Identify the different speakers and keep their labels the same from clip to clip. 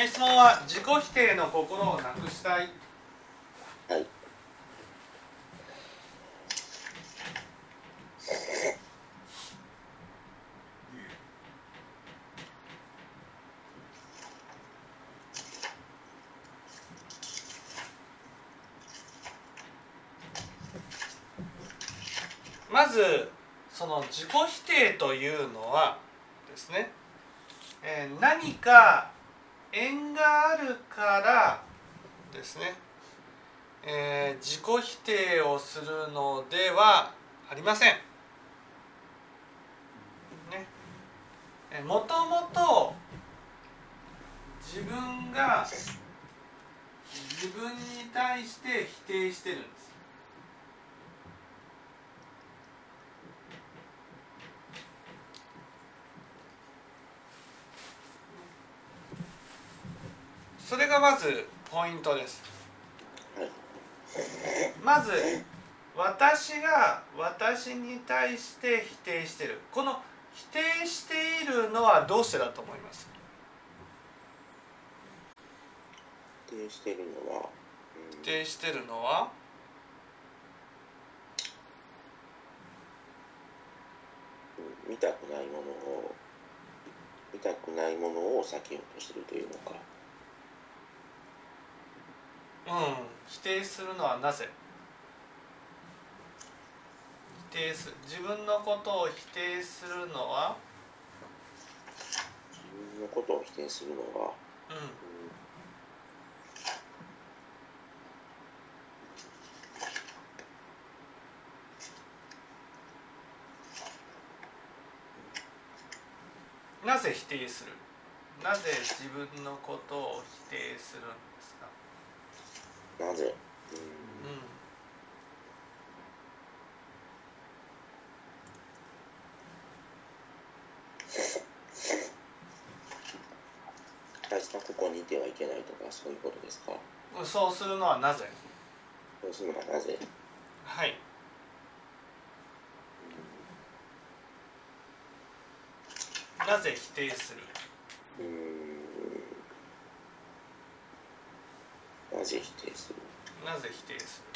Speaker 1: えー質問は自己否定の心をなくしたい
Speaker 2: はい。
Speaker 1: まずその自己否定というのはですね、えー何か縁があるからですね、えー自己否定をするのではありません。ね、えもともと自分が自分に対して否定してるんです。それがまずポイントです
Speaker 2: はい。
Speaker 1: まず私が私に対して否定してるこの否定しているのはどうしてだと思います？
Speaker 2: 否定しているのは、
Speaker 1: 否定してるのは？
Speaker 2: うん、見たくないものを、見たくないものを避けようとしているというのか。
Speaker 1: うん。否定するのはなぜ？否定す自分のことを否定するのは？
Speaker 2: 自分のことを否定するのは、
Speaker 1: うん
Speaker 2: うん。
Speaker 1: なぜ否定する？なぜ自分のことを否定するんですか？
Speaker 2: なぜ、うん。
Speaker 1: うん
Speaker 2: あいつはここにいてはいけないとかそういうことですか？
Speaker 1: そうするのはなぜ？
Speaker 2: そうするのはなぜ、
Speaker 1: はい。なぜ否定する？
Speaker 2: うんなぜ否定する
Speaker 1: なぜ否定する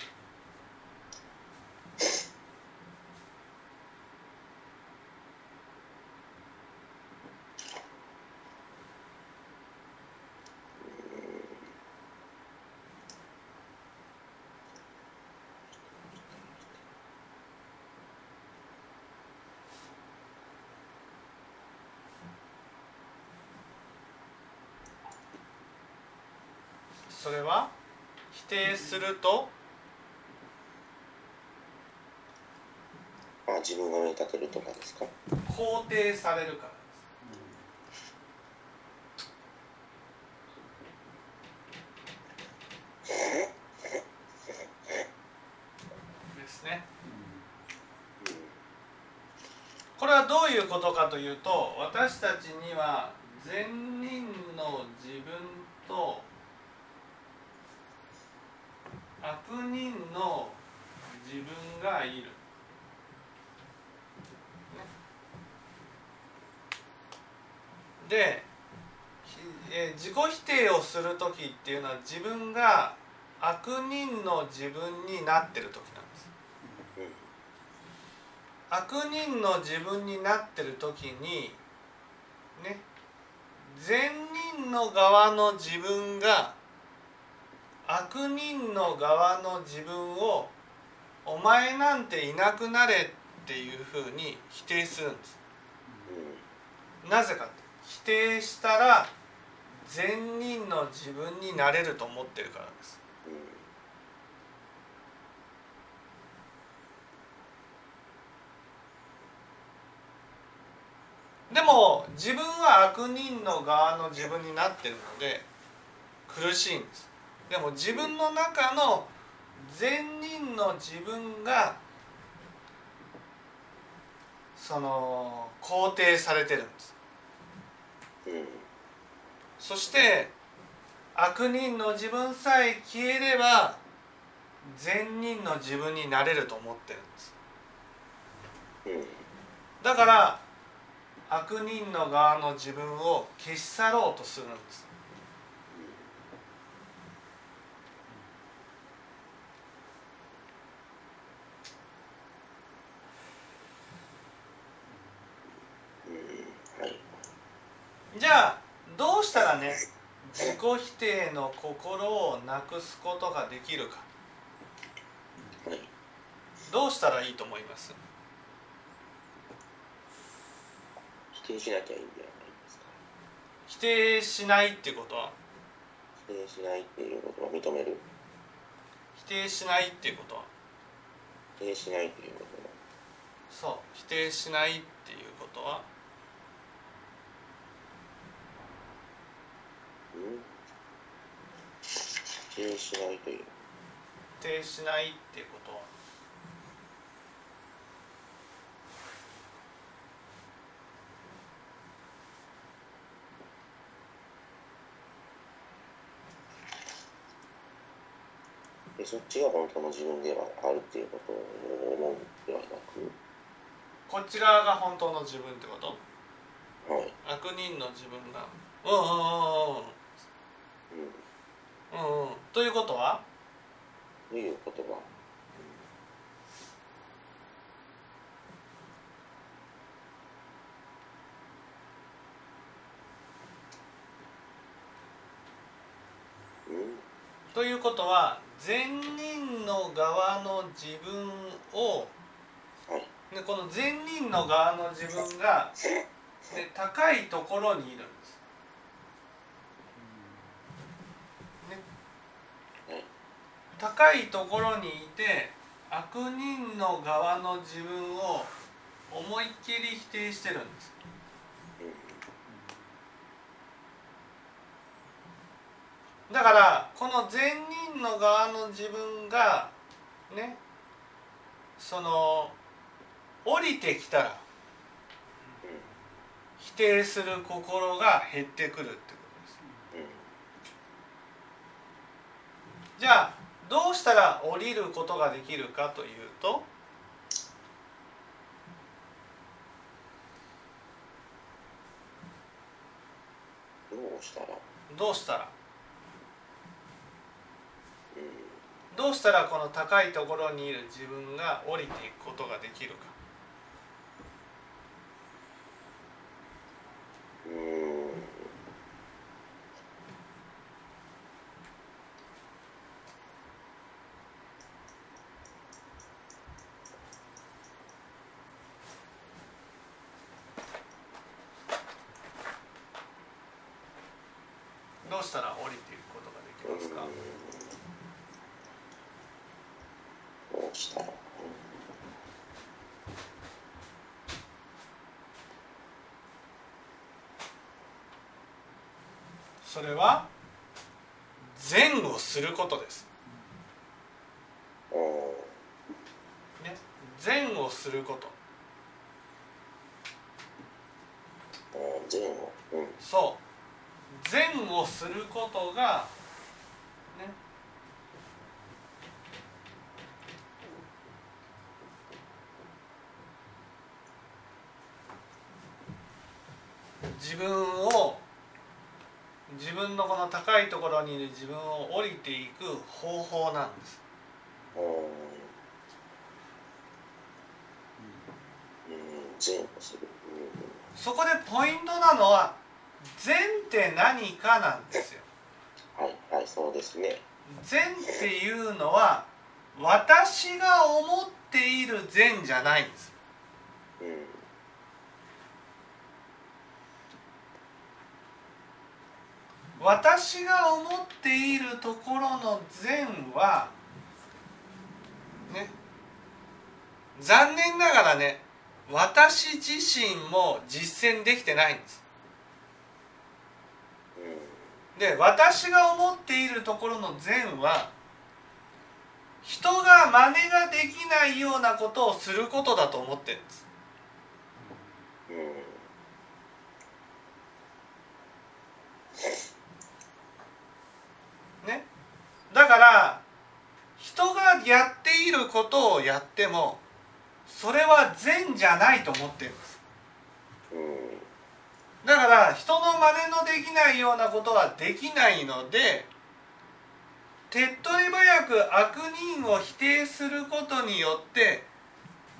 Speaker 1: それは？定すると？
Speaker 2: あ自分が立てるとかですか？
Speaker 1: 肯定されるからです。ね。これはどういうことかというと私たちには善人の自分と悪人の自分がいる。で、えー自己否定をする時っていうのは自分が悪人の自分になってる時なんです。
Speaker 2: うん
Speaker 1: 悪人の自分になってる時にね善人の側の自分が悪人の側の自分を「お前なんていなくなれ」っていうふうに否定するんです。なぜかって否定したら善人の自分になれると思ってるからです。でも自分は悪人の側の自分になってるので苦しいんですでも自分の中の善人の自分がその肯定されてるんです。
Speaker 2: うん
Speaker 1: そして悪人の自分さえ消えれば善人の自分になれると思ってるんです。
Speaker 2: うん
Speaker 1: だから悪人の側の自分を消し去ろうとするんです。じゃあどうしたらね自己否定の心をなくすことができるか。
Speaker 2: はい
Speaker 1: どうしたらいいと思います？
Speaker 2: 否定しなきゃいいんじゃないですか。
Speaker 1: 否定しないってことは？
Speaker 2: 否定しないっていうことは認める。
Speaker 1: 否定しないっていうことは？
Speaker 2: 否定しないっていうことは
Speaker 1: そう否定しないっていうことは
Speaker 2: うん否定しないという。
Speaker 1: 否定しないっていうこと。は
Speaker 2: でそっちが本当の自分ではあるっていうことを思うんではなく？
Speaker 1: こっち側が本当の自分ってこと？
Speaker 2: はい。
Speaker 1: 悪人の自分が。うんうんうん
Speaker 2: うん。
Speaker 1: うんうんうん。ということは？
Speaker 2: という言葉。うん。
Speaker 1: ということは善人の側の自分を
Speaker 2: はい。
Speaker 1: でこの善人の側の自分がで高いところにいるんです。ね
Speaker 2: はい
Speaker 1: 高いところにいて悪人の側の自分を思いっきり否定してるんです。だからこの善人の側の自分がねその降りてきたら否定する心が減ってくるってことです。じゃあどうしたら降りることができるかというと
Speaker 2: どうしたら？
Speaker 1: どうしたら？
Speaker 2: うん。
Speaker 1: どうしたらこの高いところにいる自分が降りていくことができるか
Speaker 2: うん
Speaker 1: どうしたら降りていくことができますか
Speaker 2: どうしたら
Speaker 1: それは善をすることです、
Speaker 2: うん
Speaker 1: ね、善をすること。そう。善をすることがね自分を自分のこの高いところにいる自分を降りていく方法なんです。
Speaker 2: うん。
Speaker 1: そこでポイントなのは善って何かなんですよ。
Speaker 2: うんはいはいそうですね。
Speaker 1: 善っていうのは私が思っている善じゃないんです
Speaker 2: うん
Speaker 1: 私が思っているところの善はね残念ながらね私自身も実践できてないんです。
Speaker 2: うん。
Speaker 1: で私が思っているところの善は人が真似ができないようなことをすることだと思ってるんです
Speaker 2: うん
Speaker 1: ねだから人がやっていることをやってもそれは善じゃないと思ってるんです。
Speaker 2: うん。
Speaker 1: だから人の真似のできないようなことはできないので手っ取り早く悪人を否定することによって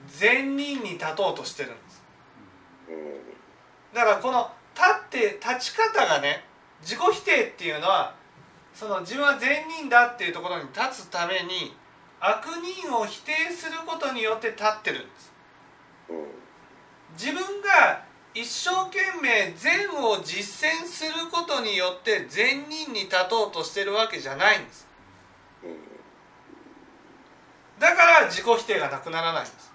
Speaker 1: 善人に立とうとしてるんです。
Speaker 2: うん。
Speaker 1: だからこの立って立ち方がね自己否定っていうのはその自分は善人だっていうところに立つために悪人を否定することによって立ってるんです。自分が一生懸命善を実践することによって善人に立とうとしてるわけじゃないんです。だから自己否定がなくならないんです。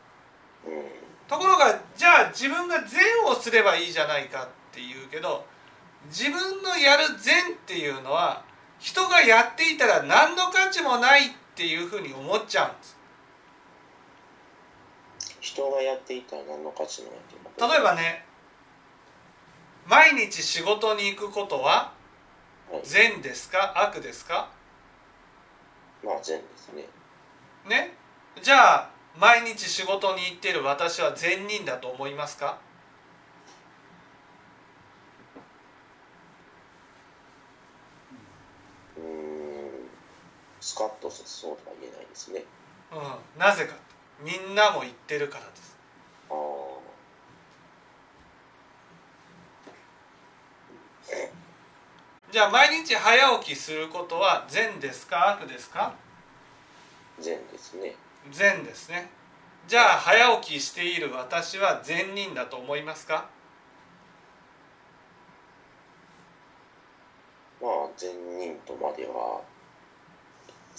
Speaker 1: ところがじゃあ自分が善をすればいいじゃないかっていうけど自分のやる善っていうのは人がやっていたら何の価値もないっていうふうに思っちゃうんです。
Speaker 2: 人がやっていたら何の価値もない
Speaker 1: 例えばね毎日仕事に行くことは
Speaker 2: はい。
Speaker 1: 善ですか？悪ですか？
Speaker 2: まあ善ですね。
Speaker 1: ね？じゃあ毎日仕事に行っている私は善人だと思いますか
Speaker 2: うーんスカッとそうとは言えないですね。
Speaker 1: うん。なぜかみんなも言ってるからです。
Speaker 2: ああ
Speaker 1: じゃあ毎日早起きすることは善ですか？悪ですか？
Speaker 2: 善ですね。
Speaker 1: 善ですね。じゃあ早起きしている私は善人だと思いますか？
Speaker 2: まあ善人とまでは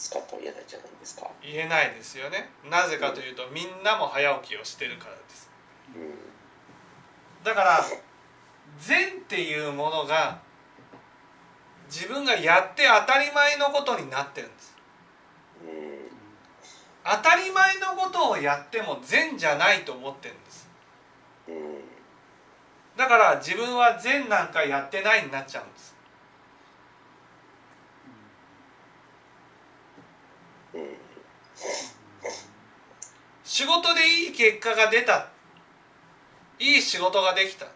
Speaker 2: スカッとは言えないじゃないですか？
Speaker 1: 言えないですよね。なぜかというとみんなも早起きをしてるからです。
Speaker 2: うん。
Speaker 1: だから善っていうものが自分がやって当たり前のことになってるんです。
Speaker 2: うん。
Speaker 1: 当たり前のことをやっても善じゃないと思ってるんです。
Speaker 2: うん。
Speaker 1: だから自分は善なんかやってないになっちゃうんです
Speaker 2: うん
Speaker 1: 仕事でいい結果が出た。いい仕事ができた。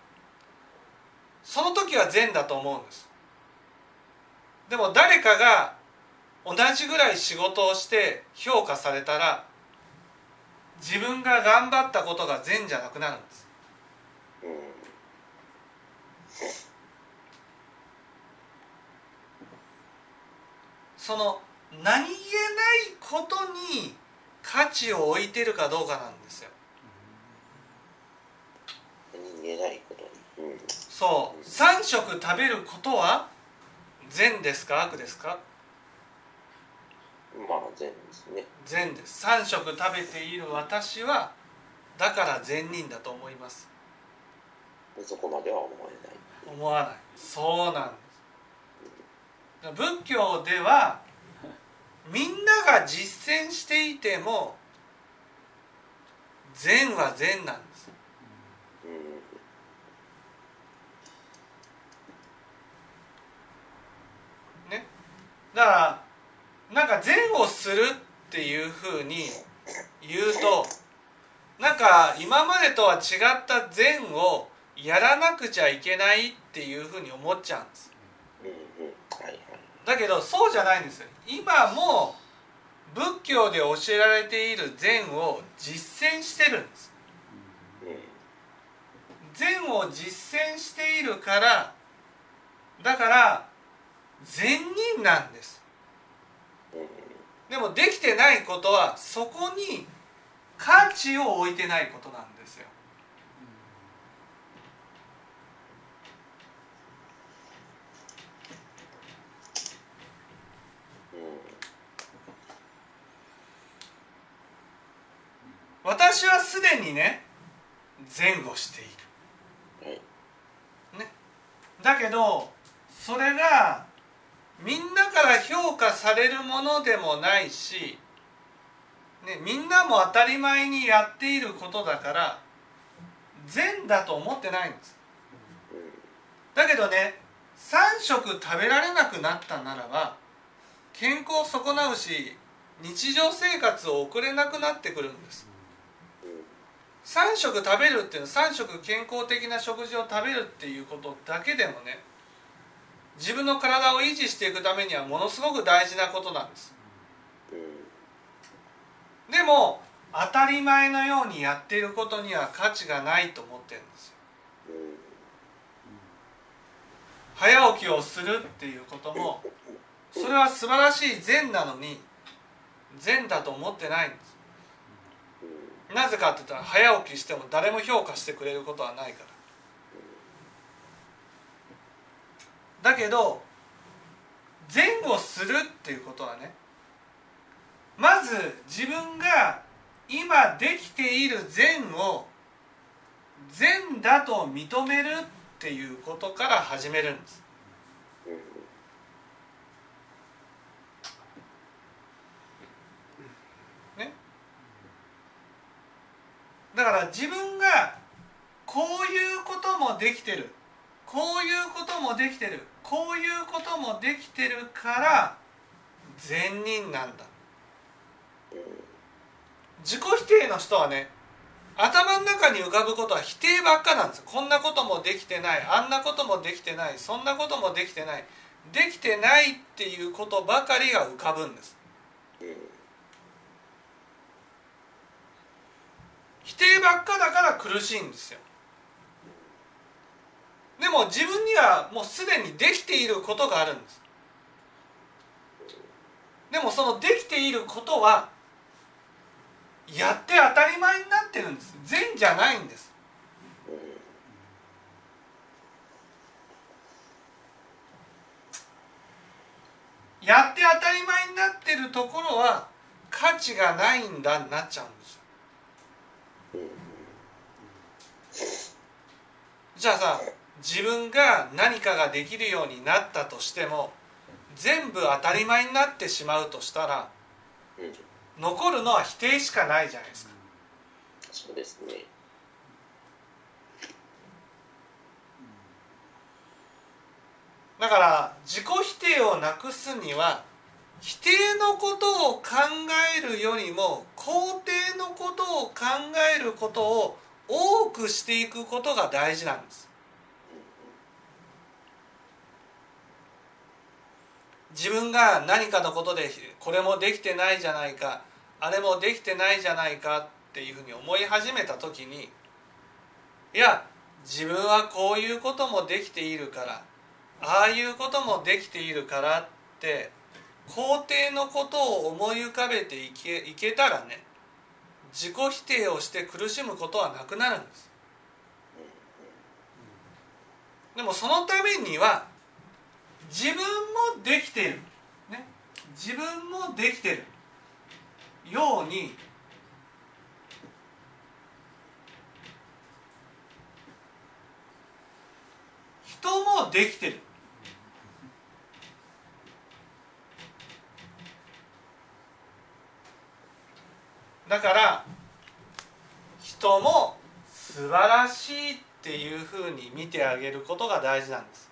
Speaker 1: その時は善だと思うんです。でも誰かが同じぐらい仕事をして評価されたら自分が頑張ったことが善じゃなくなるんです。その何気ないことに価値を置いてるかどうかなんですよ。
Speaker 2: 何言えないことに。うん。
Speaker 1: そう。3食食べることは善ですか悪ですか？
Speaker 2: まあ善ですね。
Speaker 1: 善です。3食食べている私はだから善人だと思います。
Speaker 2: そこまでは思えない。
Speaker 1: 思わない。そうなんです。仏教ではみんなが実践していても善は善なんです。ね。だからなんか善をするっていうふうに言うとなんか今までとは違った善をやらなくちゃいけないっていうふうに思っちゃうんです。
Speaker 2: はい。
Speaker 1: だけどそうじゃないんです今も仏教で教えられている善を実践してるんです。善を実践しているからだから善人なんです。でもできてないことはそこに価値を置いてないことなんですよ私はすでにね善をしている。
Speaker 2: はい
Speaker 1: だけどそれがみんなから評価されるものでもないし、ね、みんなも当たり前にやっていることだから善だと思ってないんです。だけどね3食食べられなくなったならば健康を損なうし日常生活を送れなくなってくるんです。3食食べるっていうのは3食健康的な食事を食べるっていうことだけでもね自分の体を維持していくためにはものすごく大事なことなんです。でも当たり前のようにやっていることには価値がないと思ってるんですよ。早起きをするっていうこともそれは素晴らしい善なのに善だと思ってないんです。なぜかって言ったら早起きしても誰も評価してくれることはないから。だけど善をするっていうことはねまず自分が今できている善を善だと認めるっていうことから始めるんです
Speaker 2: うん
Speaker 1: だから自分がこういうこともできてる。こういうこともできてる。こういうこともできてるから善人なんだ。自己否定の人はね頭の中に浮かぶことは否定ばっかなんですこんなこともできてない。あんなこともできてない。そんなこともできてない。できてないっていうことばかりが浮かぶんです
Speaker 2: うん
Speaker 1: 否定ばっかだから苦しいんですよ。でも自分にはもうすでにできていることがあるんです。でもそのできていることはやって当たり前になってるんです。善じゃないんです。やって当たり前になってるところは価値がないんだになっちゃうんですよ。じゃあさ自分が何かができるようになったとしても全部当たり前になってしまうとしたら
Speaker 2: うん
Speaker 1: 残るのは否定しかないじゃないですか。
Speaker 2: そうですね。
Speaker 1: だから自己否定をなくすには否定のことを考えるよりも肯定のことを考えることを多くしていくことが大事なんです。自分が何かのことでこれもできてないじゃないかあれもできてないじゃないかっていうふうに思い始めた時にいや自分はこういうこともできているからああいうこともできているからって肯定のことを思い浮かべていけいけたらね自己否定をして苦しむことはなくなるんです。でもそのためには自分もできている、ね、自分もできているように人もできてるだから人も素晴らしいっていうふうに見てあげることが大事なんです。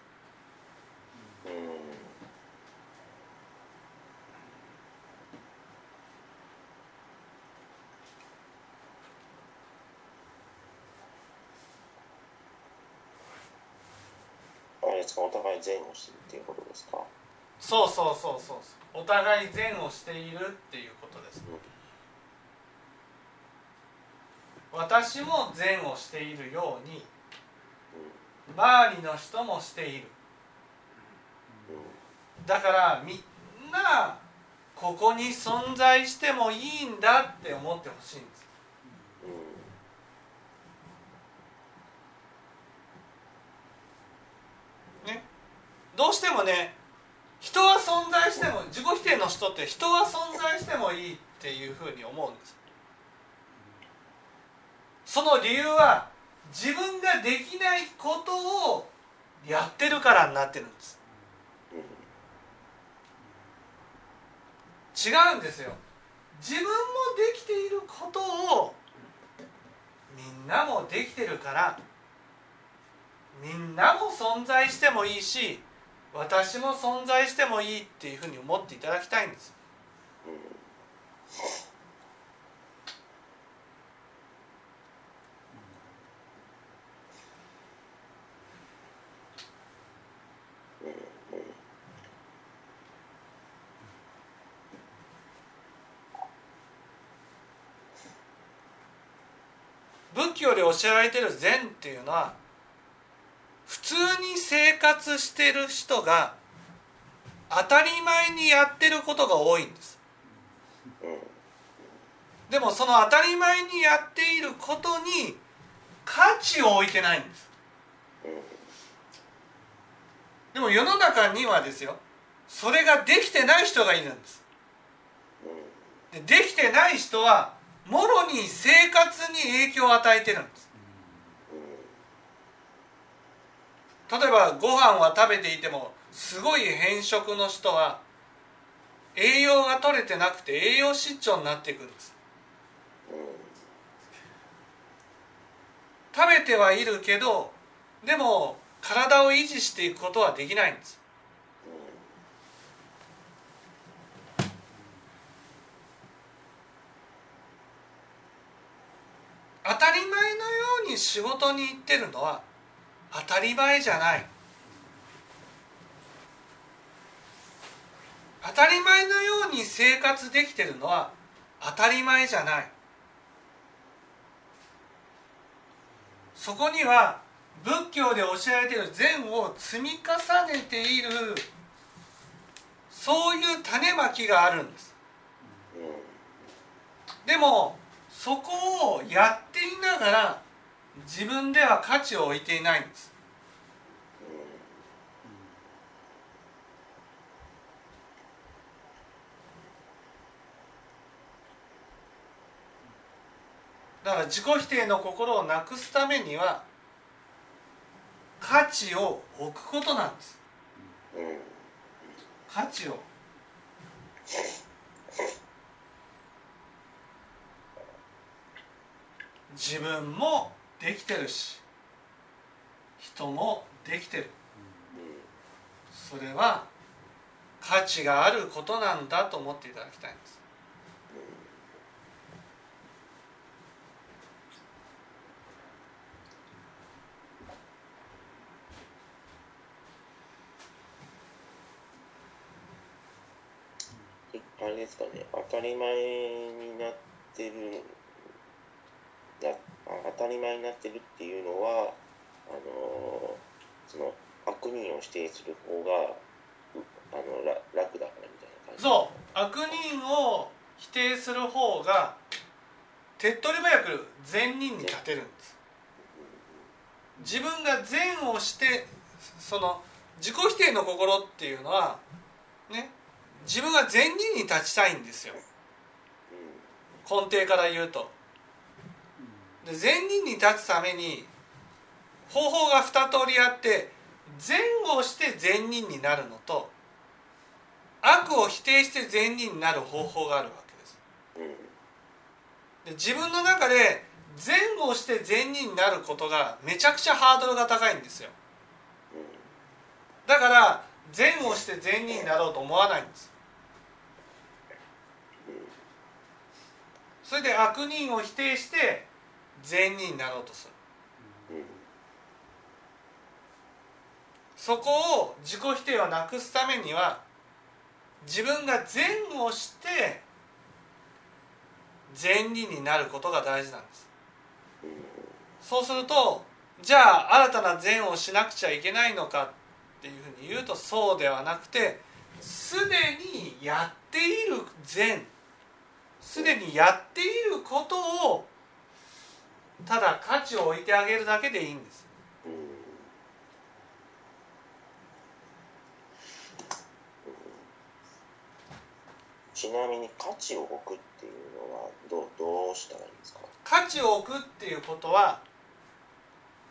Speaker 2: お互い善をしてるっていうことですか？
Speaker 1: そうそうそうそう。お互い善をしているっていうことです私も善をしているように周りの人もしている。だからみんなここに存在してもいいんだって思ってほしいんです。ね。どうしてもね人は存在しても自己否定の人って人は存在してもいいっていうふうに思うんですその理由は自分ができないことをやってるからになってるんです。違うんですよ。自分もできていることをみんなもできてるからみんなも存在してもいいし私も存在してもいいっていうふうに思っていただきたいんです。仏教で教えられてる善っていうのは普通に生活してる人が当たり前にやってることが多いんです。でもその当たり前にやっていることに価値を置いてないんです。でも世の中にはですよそれができてない人がいるんです。できてない人はもろに生活に影響を与えてるんです。例えばご飯は食べていてもすごい偏食の人は栄養が取れてなくて栄養失調になっていくんです。食べてはいるけどでも体を維持していくことはできないんです当たり前のように仕事に行ってるのは当たり前じゃない。当たり前のように生活できてるのは当たり前じゃない。そこには仏教で教えられている善を積み重ねているそういう種まきがあるんです。でもそこをやっていながら自分では価値を置いていないんです。だから自己否定の心をなくすためには価値を置くことなんです。価値を。自分もできてるし人もできてる。それは価値があることなんだと思っていただきたいんです。
Speaker 2: あれですかね。当たり前になってる当たり前になってるっていうのはあのその悪人を否定する方がうあのら楽だからみたいな感じ。
Speaker 1: そう。悪人を否定する方が手っ取り早く善人に立てるんです。自分が善をしてその自己否定の心っていうのはね自分が善人に立ちたいんですよ。根底から言うとで善人に立つために方法が二通りあって善をして善人になるのと悪を否定して善人になる方法があるわけです。で自分の中で善をして善人になることがめちゃくちゃハードルが高いんですよ。だから善をして善人になろうと思わないんです。それで悪人を否定して善人になろうとする。
Speaker 2: うん
Speaker 1: そこを自己否定をなくすためには自分が善をして善人になることが大事なんです。そうするとじゃあ新たな善をしなくちゃいけないのかっていうふうに言うとそうではなくてすでにやっている善すでにやっていることをただ価値を置いてあげるだけでいいんです。
Speaker 2: うん。ちなみに価値を置くっていうのはどうどうしたらいいですか？
Speaker 1: 価値を置くっていうことは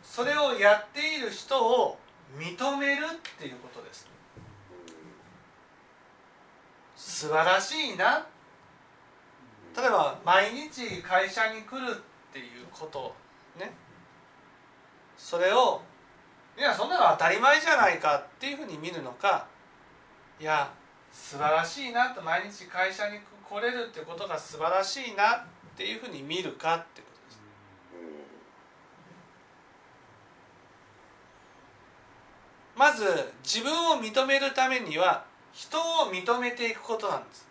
Speaker 1: それをやっている人を認めるっていうことです。素晴らしいな。例えば毎日会社に来るっていうことね。それをいやそんなの当たり前じゃないかっていうふうに見るのか。いや素晴らしいなと毎日会社に来れるってことが素晴らしいなっていうふうに見るかってことです。まず自分を認めるためには人を認めていくことなんです。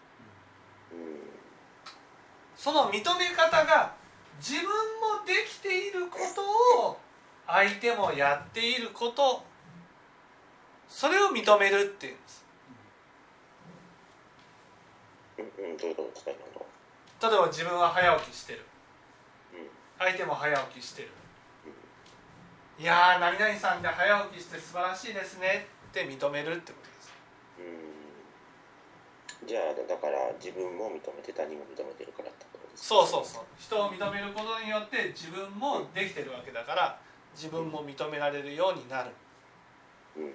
Speaker 1: その認め方が自分もできていることを相手もやっていることそれを認めるっていうんです。例えば自分は早起きしてる。
Speaker 2: うん。
Speaker 1: 相手も早起きしてる。いやー何々さんって早起きして素晴らしいですねって認めるってことです。
Speaker 2: うん。じゃあだから自分も認めて他人も認めてるからって
Speaker 1: そうそうそう。人を認めることによって自分もできてるわけだから自分も認められるようになる。
Speaker 2: うん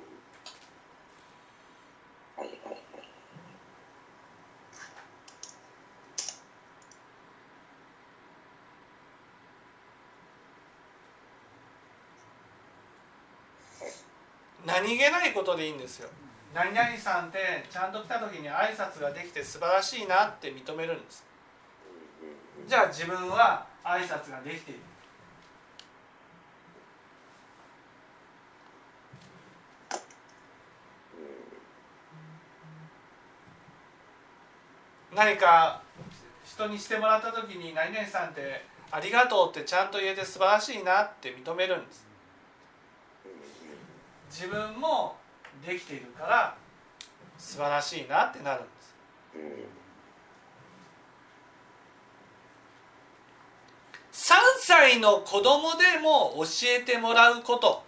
Speaker 1: 何気ないことでいいんですよ。何々さんってちゃんと来た時に挨拶ができて素晴らしいなって認めるんです。じゃあ自分は挨拶ができている。何か人にしてもらった時に何々さんってありがとうってちゃんと言えて素晴らしいなって認めるんです。自分もできているから素晴らしいなってなるんです
Speaker 2: うんうん
Speaker 1: 3歳の子供でも教えてもらうこと。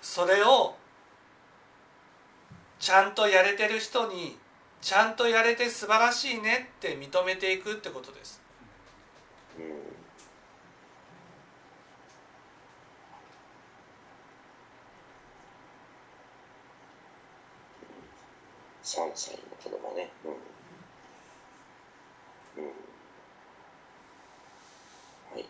Speaker 1: それをちゃんとやれてる人にちゃんとやれて素晴らしいねって認めていくってことです。
Speaker 2: うん。3歳の子供ね。うんはい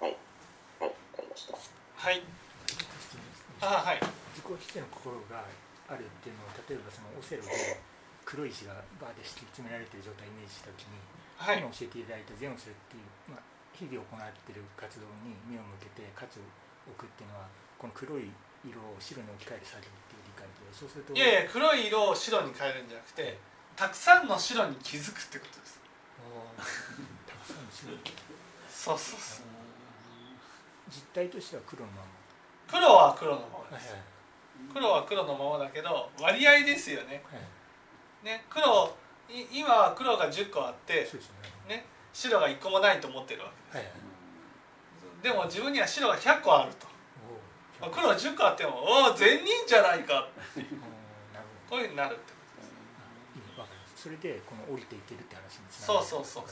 Speaker 2: はいはいわかりました
Speaker 1: はい。あはい。
Speaker 3: 自己否定の心があるっていうのを例えばそのオセロで黒い石がバーで敷き詰められている状態をイメージした時に、
Speaker 1: はい。
Speaker 3: 今教えていただいた善をするっていう、まあ、日々行っている活動に目を向けてかつ置くっていうのはこの黒い色を白に置き換える作業っていう理解でそうすると
Speaker 1: いやいや黒い色を白に変えるんじゃなくてたくさんの白に気づくってことです。
Speaker 3: たくさんの白い
Speaker 1: そうそうそう
Speaker 3: 実態としては黒のまま。
Speaker 1: 黒は黒のまま
Speaker 3: はい
Speaker 1: です黒は黒のままだけど割合ですよね。
Speaker 3: はい。はい
Speaker 1: ね黒い今は黒が10個あって
Speaker 3: ね。
Speaker 1: ね白が1個もないと思ってるわけ
Speaker 3: はいはい。
Speaker 1: でも自分には白が100個あると。
Speaker 3: おお
Speaker 1: 黒10個あってもおお善人じゃないか
Speaker 3: おーなるほど
Speaker 1: こういうふうになるってこ
Speaker 3: いいね。わかります。それでこの降りていけるって話につ
Speaker 1: とですそうそうそう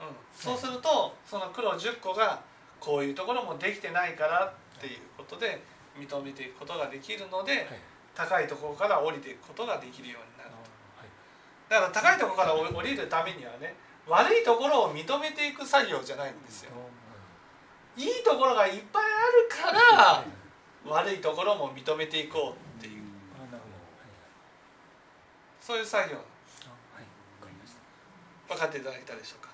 Speaker 1: うん、そうするとその黒10個がこういうところもできてないからっていうことで認めていくことができるので
Speaker 3: はい。
Speaker 1: 高いところから降りていくことができるようになる
Speaker 3: あはい。
Speaker 1: だから高いところから降りるためにはね悪いところを認めていく作業じゃないんですよ。いいところがいっぱいあるから悪いところも認めていこうっていう。そういう作業。分かっていただけたでしょうか？